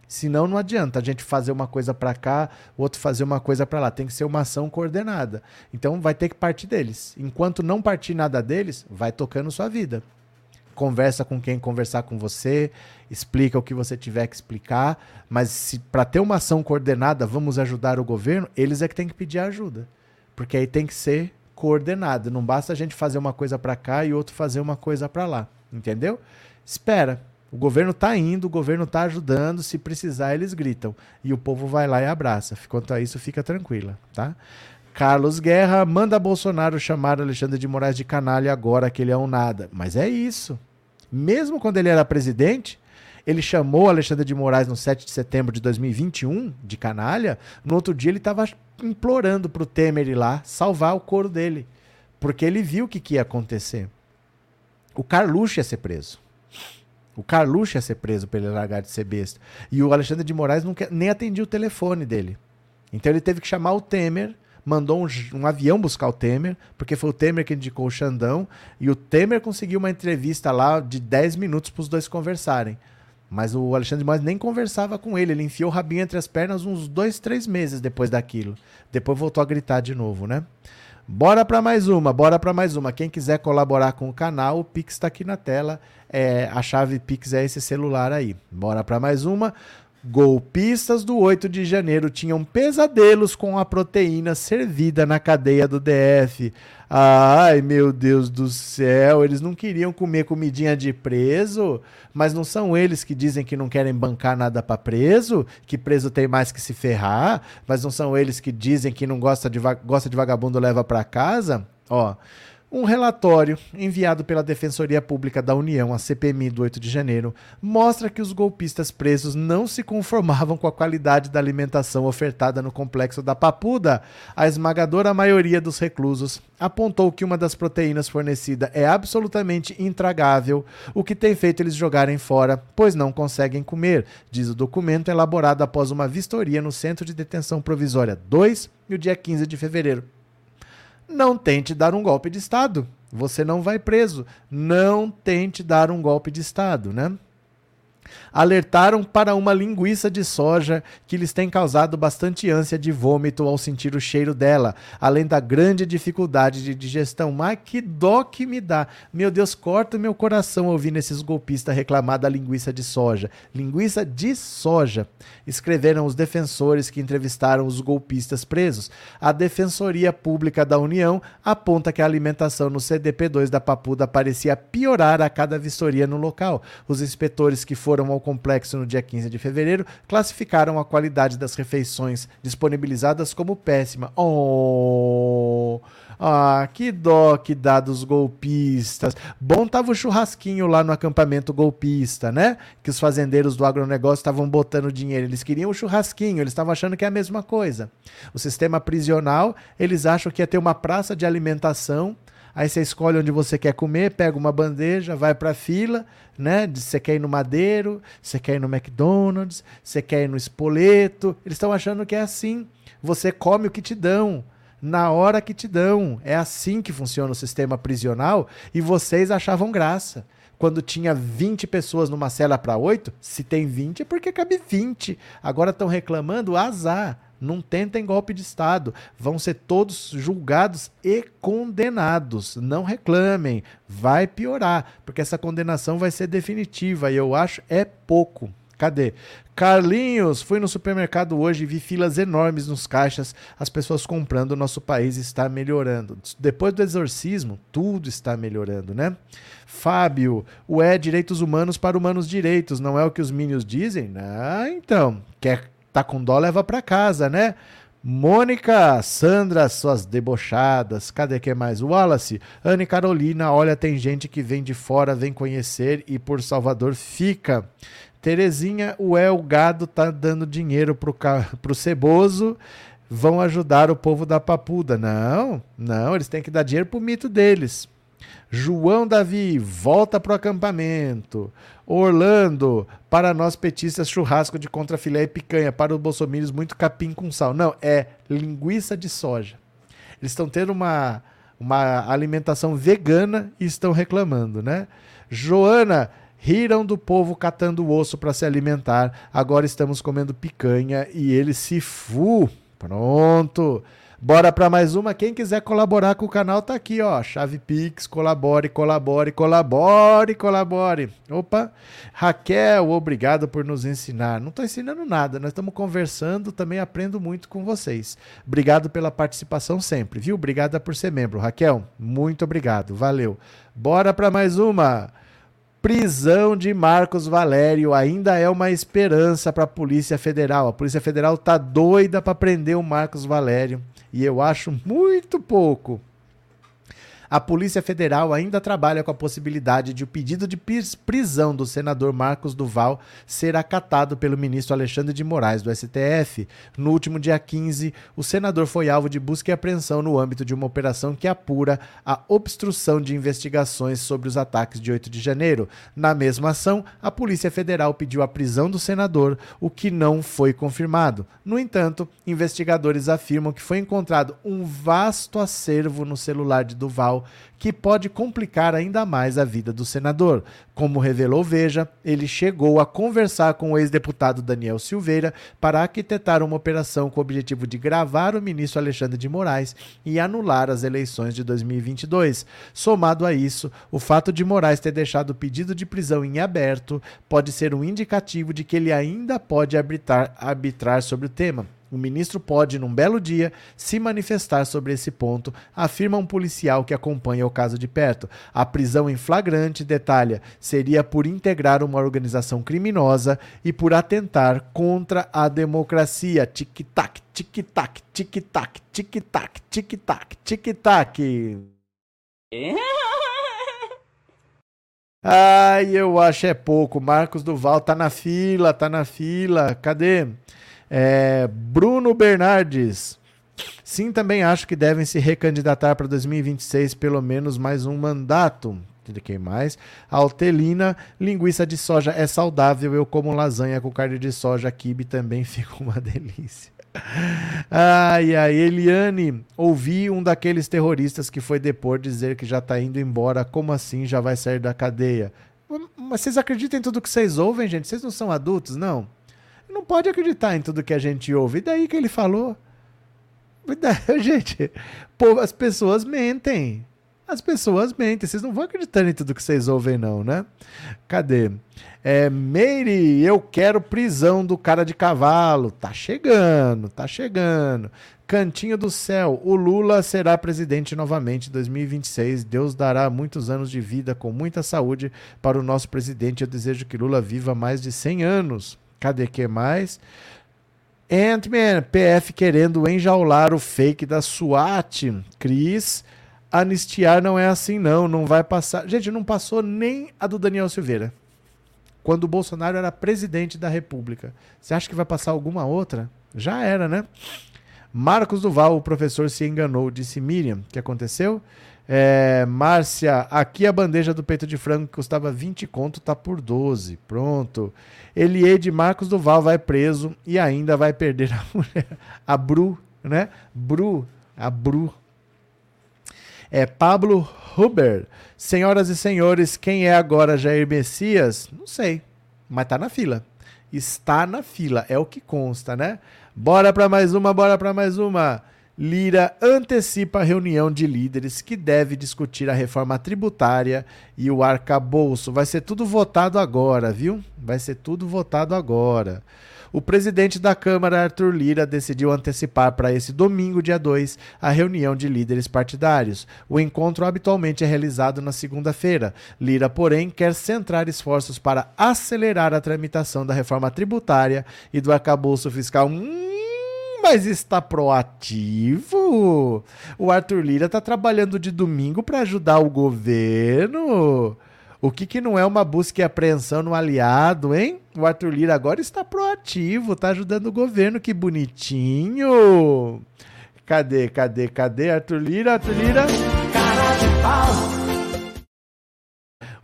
Senão não adianta a gente fazer uma coisa para cá, o outro fazer uma coisa para lá. Tem que ser uma ação coordenada. Então vai ter que partir deles. Enquanto não partir nada deles, vai tocando sua vida. Conversa com quem conversar com você, explica o que você tiver que explicar, mas para ter uma ação coordenada, vamos ajudar o governo, eles é que tem que pedir ajuda. Porque aí tem que ser coordenado. Não basta a gente fazer uma coisa para cá e outro fazer uma coisa para lá. Entendeu? Espera. O governo está indo, o governo está ajudando, se precisar eles gritam. E o povo vai lá e abraça. Quanto a isso, fica tranquila, tá? Carlos Guerra manda Bolsonaro chamar Alexandre de Moraes de canalha agora que ele é um nada. Mas é isso. Mesmo quando ele era presidente, ele chamou Alexandre de Moraes no 7 de setembro de 2021 de canalha. No outro dia ele estava implorando para o Temer ir lá salvar o couro dele. Porque ele viu o que, que ia acontecer. O Carluxo ia ser preso. O Carluxo ia ser preso ele largar de ser besta. E o Alexandre de Moraes quer, nem atendia o telefone dele. Então ele teve que chamar o Temer, mandou um, um, avião buscar o Temer, porque foi o Temer que indicou o Xandão, e o Temer conseguiu uma entrevista lá de 10 minutos para os dois conversarem. Mas o Alexandre de Moraes nem conversava com ele, ele enfiou o rabinho entre as pernas uns dois, três meses depois daquilo. Depois voltou a gritar de novo, né? Bora para mais uma, bora para mais uma. Quem quiser colaborar com o canal, o Pix está aqui na tela. É, a chave Pix é esse celular aí. Bora para mais uma. Golpistas do 8 de janeiro tinham pesadelos com a proteína servida na cadeia do DF. Ai, meu Deus do céu, eles não queriam comer comidinha de preso, mas não são eles que dizem que não querem bancar nada para preso, que preso tem mais que se ferrar, mas não são eles que dizem que não gosta de, gosta de vagabundo leva para casa? Ó, um relatório enviado pela Defensoria Pública da União, a CPMI do 8 de janeiro, mostra que os golpistas presos não se conformavam com a qualidade da alimentação ofertada no complexo da Papuda. A esmagadora maioria dos reclusos apontou que uma das proteínas fornecida é absolutamente intragável, o que tem feito eles jogarem fora, pois não conseguem comer, diz o documento elaborado após uma vistoria no Centro de Detenção Provisória 2 no dia 15 de fevereiro não tente dar um golpe de Estado. Você não vai preso. Não tente dar um golpe de Estado, né? Alertaram para uma linguiça de soja que lhes tem causado bastante ânsia de vômito ao sentir o cheiro dela, além da grande dificuldade de digestão. Mas que dó que me dá. Meu Deus, corta meu coração ouvindo esses golpistas reclamar da linguiça de soja. Linguiça de soja. Escreveram os defensores que entrevistaram os golpistas presos. A Defensoria Pública da União aponta que a alimentação no CDP2 da Papuda parecia piorar a cada vistoria no local. Os inspetores que foram foram ao complexo no dia 15 de fevereiro classificaram a qualidade das refeições disponibilizadas como péssima. Oh! Ah, que dó que dá dos golpistas. Bom tava o churrasquinho lá no acampamento golpista, né? Que os fazendeiros do agronegócio estavam botando dinheiro. Eles queriam o churrasquinho, eles estavam achando que é a mesma coisa. O sistema prisional, eles acham que ia ter uma praça de alimentação Aí você escolhe onde você quer comer, pega uma bandeja, vai para a fila, né? Você quer ir no Madeiro, você quer ir no McDonald's, você quer ir no Espoleto. Eles estão achando que é assim. Você come o que te dão na hora que te dão. É assim que funciona o sistema prisional e vocês achavam graça. Quando tinha 20 pessoas numa cela para 8, se tem 20 é porque cabe 20. Agora estão reclamando, azar. Não tentem golpe de Estado. Vão ser todos julgados e condenados. Não reclamem. Vai piorar, porque essa condenação vai ser definitiva e eu acho é pouco. Cadê? Carlinhos, fui no supermercado hoje e vi filas enormes nos caixas, as pessoas comprando, o nosso país está melhorando. Depois do exorcismo, tudo está melhorando, né? Fábio, o é direitos humanos para humanos direitos, não é o que os minions dizem? Ah, então, quer tá com dó, leva para casa, né? Mônica, Sandra, suas debochadas. Cadê que mais? Wallace, Anne Carolina, olha, tem gente que vem de fora, vem conhecer e por Salvador fica. Terezinha, o El Gado tá dando dinheiro pro, pro Ceboso, vão ajudar o povo da Papuda. Não, não, eles têm que dar dinheiro pro mito deles. João Davi, volta pro acampamento. Orlando, para nós petistas, churrasco de contrafilé e picanha. Para os bolsominions, muito capim com sal. Não, é linguiça de soja. Eles estão tendo uma, uma alimentação vegana e estão reclamando, né? Joana, Riram do povo catando osso para se alimentar. Agora estamos comendo picanha e ele se fu. Pronto. Bora para mais uma. Quem quiser colaborar com o canal tá aqui, ó. Chave Pix, colabore, colabore, colabore, colabore. Opa. Raquel, obrigado por nos ensinar. Não tô ensinando nada, nós estamos conversando, também aprendo muito com vocês. Obrigado pela participação sempre, viu? Obrigada por ser membro, Raquel. Muito obrigado. Valeu. Bora para mais uma. Prisão de Marcos Valério ainda é uma esperança para a Polícia Federal. A Polícia Federal tá doida para prender o Marcos Valério e eu acho muito pouco a Polícia Federal ainda trabalha com a possibilidade de o pedido de prisão do senador Marcos Duval ser acatado pelo ministro Alexandre de Moraes do STF. No último dia 15, o senador foi alvo de busca e apreensão no âmbito de uma operação que apura a obstrução de investigações sobre os ataques de 8 de janeiro. Na mesma ação, a Polícia Federal pediu a prisão do senador, o que não foi confirmado. No entanto, investigadores afirmam que foi encontrado um vasto acervo no celular de Duval que pode complicar ainda mais a vida do senador. Como revelou Veja, ele chegou a conversar com o ex-deputado Daniel Silveira para arquitetar uma operação com o objetivo de gravar o ministro Alexandre de Moraes e anular as eleições de 2022. Somado a isso, o fato de Moraes ter deixado o pedido de prisão em aberto pode ser um indicativo de que ele ainda pode arbitrar, arbitrar sobre o tema. O ministro pode, num belo dia, se manifestar sobre esse ponto, afirma um policial que acompanha o caso de perto. A prisão em flagrante, detalha, seria por integrar uma organização criminosa e por atentar contra a democracia. Tic-tac, tic-tac, tic-tac, tic-tac, tic-tac, tic-tac. Ai, eu acho é pouco. Marcos Duval tá na fila, tá na fila. Cadê? É, Bruno Bernardes. Sim, também acho que devem se recandidatar para 2026 pelo menos mais um mandato. Quem mais? Altelina, linguiça de soja é saudável. Eu como lasanha com carne de soja, kibe também fica uma delícia. Ai, ai, Eliane, ouvi um daqueles terroristas que foi depor dizer que já tá indo embora. Como assim já vai sair da cadeia? Mas vocês acreditam em tudo que vocês ouvem, gente? Vocês não são adultos, não? Não pode acreditar em tudo que a gente ouve. E daí que ele falou? Gente, pô, as pessoas mentem. As pessoas mentem. Vocês não vão acreditar em tudo que vocês ouvem, não, né? Cadê? É, Meire, eu quero prisão do cara de cavalo. Tá chegando, tá chegando. Cantinho do céu, o Lula será presidente novamente em 2026. Deus dará muitos anos de vida com muita saúde para o nosso presidente. Eu desejo que Lula viva mais de 100 anos. Cadê que mais? Ant-Man, PF querendo enjaular o fake da SWAT. Cris, anistiar não é assim não, não vai passar. Gente, não passou nem a do Daniel Silveira. Quando o Bolsonaro era presidente da República. Você acha que vai passar alguma outra? Já era, né? Marcos Duval, o professor se enganou, disse Miriam. O que aconteceu? É, Márcia, aqui a bandeja do peito de frango que custava 20 conto tá por 12. Pronto. Eliede Marcos Duval vai preso e ainda vai perder a mulher. A Bru, né? Bru, a Bru. É Pablo Huber. Senhoras e senhores, quem é agora Jair Messias? Não sei, mas tá na fila. Está na fila, é o que consta, né? Bora para mais uma, bora para mais uma. Lira antecipa a reunião de líderes que deve discutir a reforma tributária e o arcabouço. Vai ser tudo votado agora, viu? Vai ser tudo votado agora. O presidente da Câmara, Arthur Lira, decidiu antecipar para esse domingo, dia 2, a reunião de líderes partidários. O encontro habitualmente é realizado na segunda-feira. Lira, porém, quer centrar esforços para acelerar a tramitação da reforma tributária e do arcabouço fiscal. Hum, mas está proativo. O Arthur Lira está trabalhando de domingo para ajudar o governo. O que, que não é uma busca e apreensão no aliado, hein? O Arthur Lira agora está proativo, está ajudando o governo, que bonitinho. Cadê, cadê, cadê Arthur Lira? Arthur Lira? Cara de pau.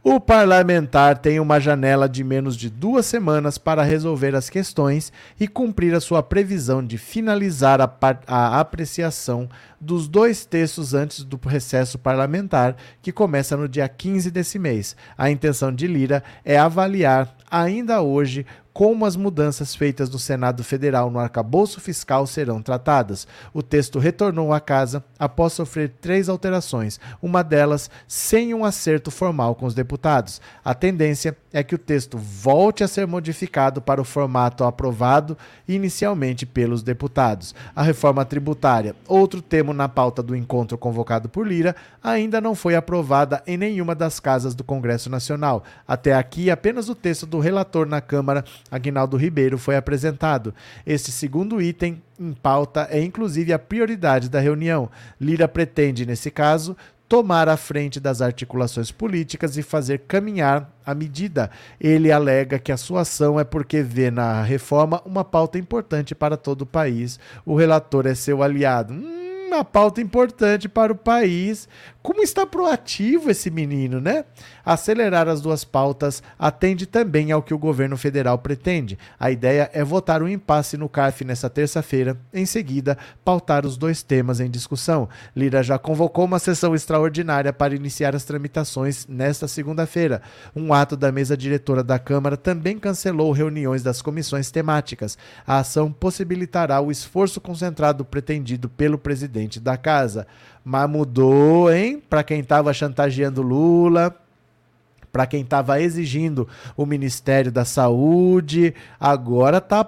O parlamentar tem uma janela de menos de duas semanas para resolver as questões e cumprir a sua previsão de finalizar a, a, apreciação dos dois textos antes do recesso parlamentar, que começa no dia 15 desse mês. A intenção de Lira é avaliar, ainda hoje, como as mudanças feitas no Senado Federal no arcabouço fiscal serão tratadas. O texto retornou à casa após sofrer três alterações, uma delas sem um acerto formal com os deputados. A tendência é que o texto volte a ser modificado para o formato aprovado inicialmente pelos deputados. A reforma tributária, outro tema na pauta do encontro convocado por Lira, ainda não foi aprovada em nenhuma das casas do Congresso Nacional. Até aqui, apenas o texto do relator na Câmara Aguinaldo Ribeiro foi apresentado. Este segundo item em pauta é inclusive a prioridade da reunião. Lira pretende, nesse caso, tomar a frente das articulações políticas e fazer caminhar a medida. Ele alega que a sua ação é porque vê na reforma uma pauta importante para todo o país. O relator é seu aliado. Hum, uma pauta importante para o país. Como está proativo esse menino, né? Acelerar as duas pautas atende também ao que o governo federal pretende. A ideia é votar um impasse no CARF nesta terça-feira, em seguida, pautar os dois temas em discussão. Lira já convocou uma sessão extraordinária para iniciar as tramitações nesta segunda-feira. Um ato da mesa diretora da Câmara também cancelou reuniões das comissões temáticas. A ação possibilitará o esforço concentrado pretendido pelo presidente da casa. Mas mudou, hein? Para quem estava chantageando Lula, para quem estava exigindo o Ministério da Saúde, agora está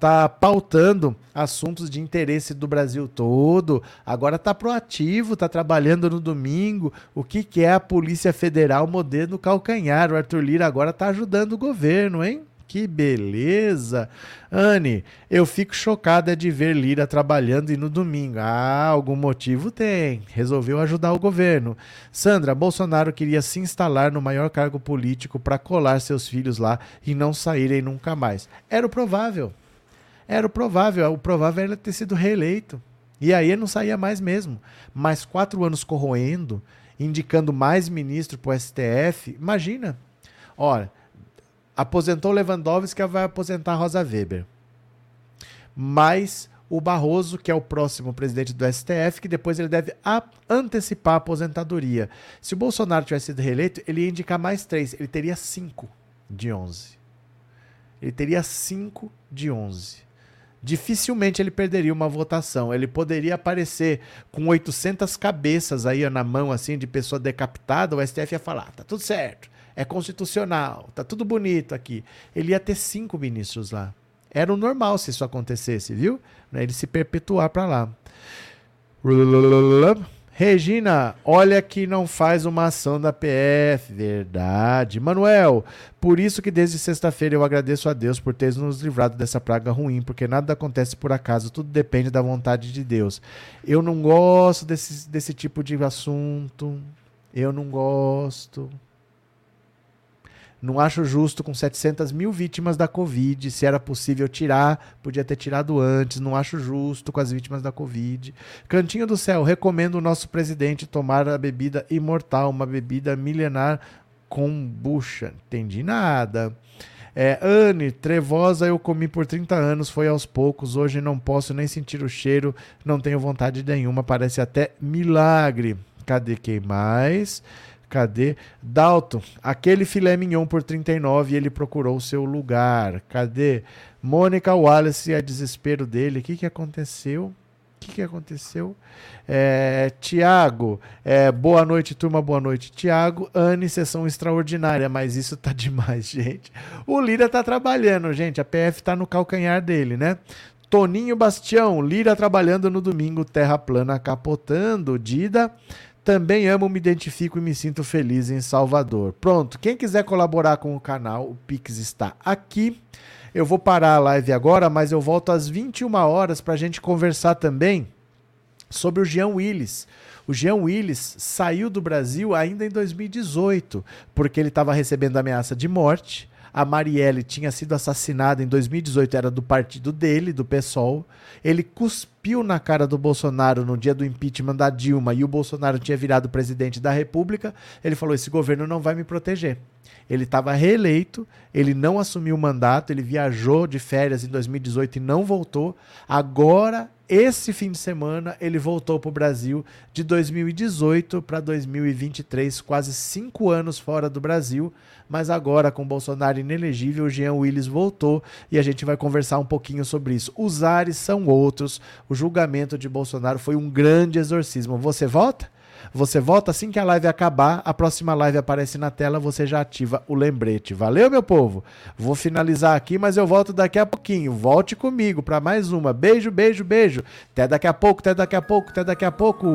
tá pautando assuntos de interesse do Brasil todo, agora está proativo, está trabalhando no domingo. O que, que é a Polícia Federal modelo calcanhar? O Arthur Lira agora está ajudando o governo, hein? Que beleza! Anne, eu fico chocada de ver Lira trabalhando e no domingo. Ah, algum motivo tem. Resolveu ajudar o governo. Sandra, Bolsonaro queria se instalar no maior cargo político para colar seus filhos lá e não saírem nunca mais. Era o provável. Era o provável. O provável era ter sido reeleito. E aí ele não saía mais mesmo. Mais quatro anos corroendo, indicando mais ministro para o STF. Imagina. Olha, Aposentou Lewandowski, vai aposentar Rosa Weber. Mas o Barroso, que é o próximo presidente do STF, que depois ele deve antecipar a aposentadoria. Se o Bolsonaro tivesse sido reeleito, ele ia indicar mais três. Ele teria cinco de onze. Ele teria cinco de onze. Dificilmente ele perderia uma votação. Ele poderia aparecer com 800 cabeças aí na mão, assim, de pessoa decapitada. O STF ia falar: tá tudo certo é constitucional, tá tudo bonito aqui. Ele ia ter cinco ministros lá. Era o normal se isso acontecesse, viu? Né, ele se perpetuar para lá. Regina, olha que não faz uma ação da PF. Verdade. Manuel, por isso que desde sexta-feira eu agradeço a Deus por ter nos livrado dessa praga ruim, porque nada acontece por acaso, tudo depende da vontade de Deus. Eu não gosto desse, desse tipo de assunto. Eu não gosto. Não acho justo com 700 mil vítimas da Covid. Se era possível tirar, podia ter tirado antes. Não acho justo com as vítimas da Covid. Cantinho do Céu, recomendo o nosso presidente tomar a bebida imortal, uma bebida milenar com bucha. Entendi nada. É, Anne, trevosa eu comi por 30 anos, foi aos poucos. Hoje não posso nem sentir o cheiro, não tenho vontade nenhuma, parece até milagre. Cadê quem mais? Cadê? Dalton, aquele filé mignon por 39 ele procurou seu lugar. Cadê? Mônica Wallace, a desespero dele. O que, que aconteceu? que, que aconteceu? É, Tiago, é, boa noite, turma, boa noite. Tiago, Anne, sessão extraordinária, mas isso tá demais, gente. O Lira tá trabalhando, gente. A PF tá no calcanhar dele, né? Toninho Bastião, Lira trabalhando no domingo, terra plana capotando. Dida, também amo, me identifico e me sinto feliz em Salvador. Pronto, quem quiser colaborar com o canal, o Pix está aqui. Eu vou parar a live agora, mas eu volto às 21 horas para a gente conversar também sobre o Jean Willis. O Jean Willis saiu do Brasil ainda em 2018, porque ele estava recebendo ameaça de morte. A Marielle tinha sido assassinada em 2018, era do partido dele, do PSOL. Ele cuspiu na cara do Bolsonaro no dia do impeachment da Dilma e o Bolsonaro tinha virado presidente da República. Ele falou: esse governo não vai me proteger. Ele estava reeleito, ele não assumiu o mandato, ele viajou de férias em 2018 e não voltou. Agora, esse fim de semana, ele voltou para o Brasil de 2018 para 2023, quase cinco anos fora do Brasil. Mas agora, com Bolsonaro inelegível, o Jean Willis voltou e a gente vai conversar um pouquinho sobre isso. Os ares são outros. O julgamento de Bolsonaro foi um grande exorcismo. Você volta? Você volta assim que a live acabar, a próxima live aparece na tela, você já ativa o lembrete. Valeu, meu povo? Vou finalizar aqui, mas eu volto daqui a pouquinho. Volte comigo para mais uma. Beijo, beijo, beijo. Até daqui a pouco, até daqui a pouco, até daqui a pouco.